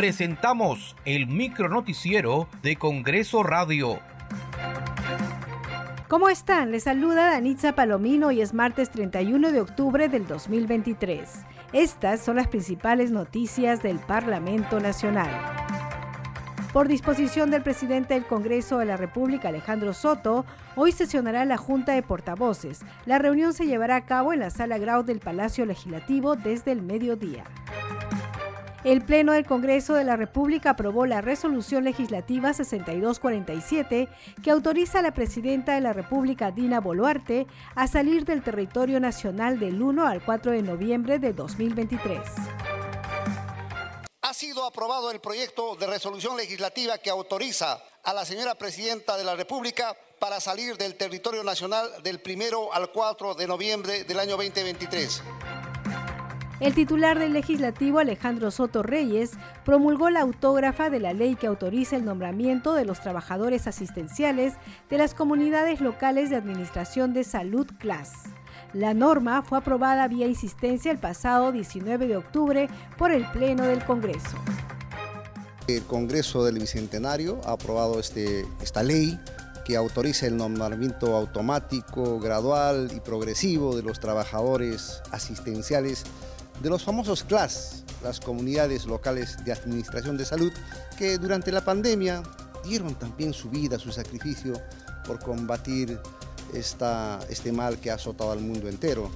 presentamos el micronoticiero de Congreso Radio. ¿Cómo están? Les saluda Danitza Palomino y es martes 31 de octubre del 2023. Estas son las principales noticias del Parlamento Nacional. Por disposición del presidente del Congreso de la República, Alejandro Soto, hoy sesionará la Junta de Portavoces. La reunión se llevará a cabo en la sala Grau del Palacio Legislativo desde el mediodía. El Pleno del Congreso de la República aprobó la resolución legislativa 6247 que autoriza a la presidenta de la República, Dina Boluarte, a salir del territorio nacional del 1 al 4 de noviembre de 2023. Ha sido aprobado el proyecto de resolución legislativa que autoriza a la señora presidenta de la República para salir del territorio nacional del 1 al 4 de noviembre del año 2023. El titular del legislativo, Alejandro Soto Reyes, promulgó la autógrafa de la ley que autoriza el nombramiento de los trabajadores asistenciales de las comunidades locales de administración de salud CLAS. La norma fue aprobada vía insistencia el pasado 19 de octubre por el Pleno del Congreso. El Congreso del Bicentenario ha aprobado este, esta ley que autoriza el nombramiento automático, gradual y progresivo de los trabajadores asistenciales de los famosos CLAS, las comunidades locales de administración de salud, que durante la pandemia dieron también su vida, su sacrificio por combatir esta, este mal que ha azotado al mundo entero.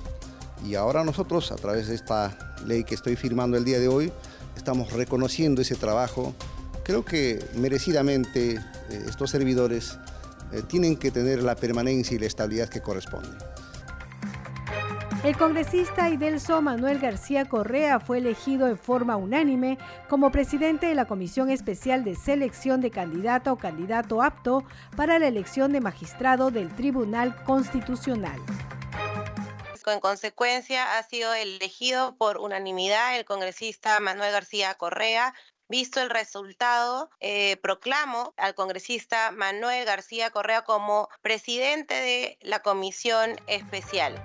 Y ahora nosotros, a través de esta ley que estoy firmando el día de hoy, estamos reconociendo ese trabajo. Creo que merecidamente eh, estos servidores eh, tienen que tener la permanencia y la estabilidad que corresponde. El congresista Idelso Manuel García Correa fue elegido en forma unánime como presidente de la Comisión Especial de Selección de Candidato o Candidato Apto para la elección de magistrado del Tribunal Constitucional. En consecuencia, ha sido elegido por unanimidad el congresista Manuel García Correa. Visto el resultado, eh, proclamo al congresista Manuel García Correa como presidente de la Comisión Especial.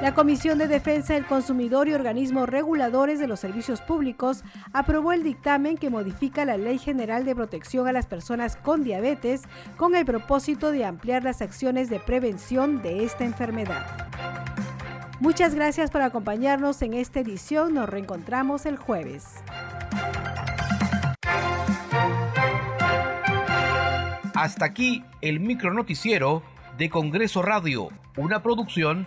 La Comisión de Defensa del Consumidor y organismos reguladores de los servicios públicos aprobó el dictamen que modifica la Ley General de Protección a las Personas con Diabetes con el propósito de ampliar las acciones de prevención de esta enfermedad. Muchas gracias por acompañarnos en esta edición. Nos reencontramos el jueves. Hasta aquí el micronoticiero de Congreso Radio, una producción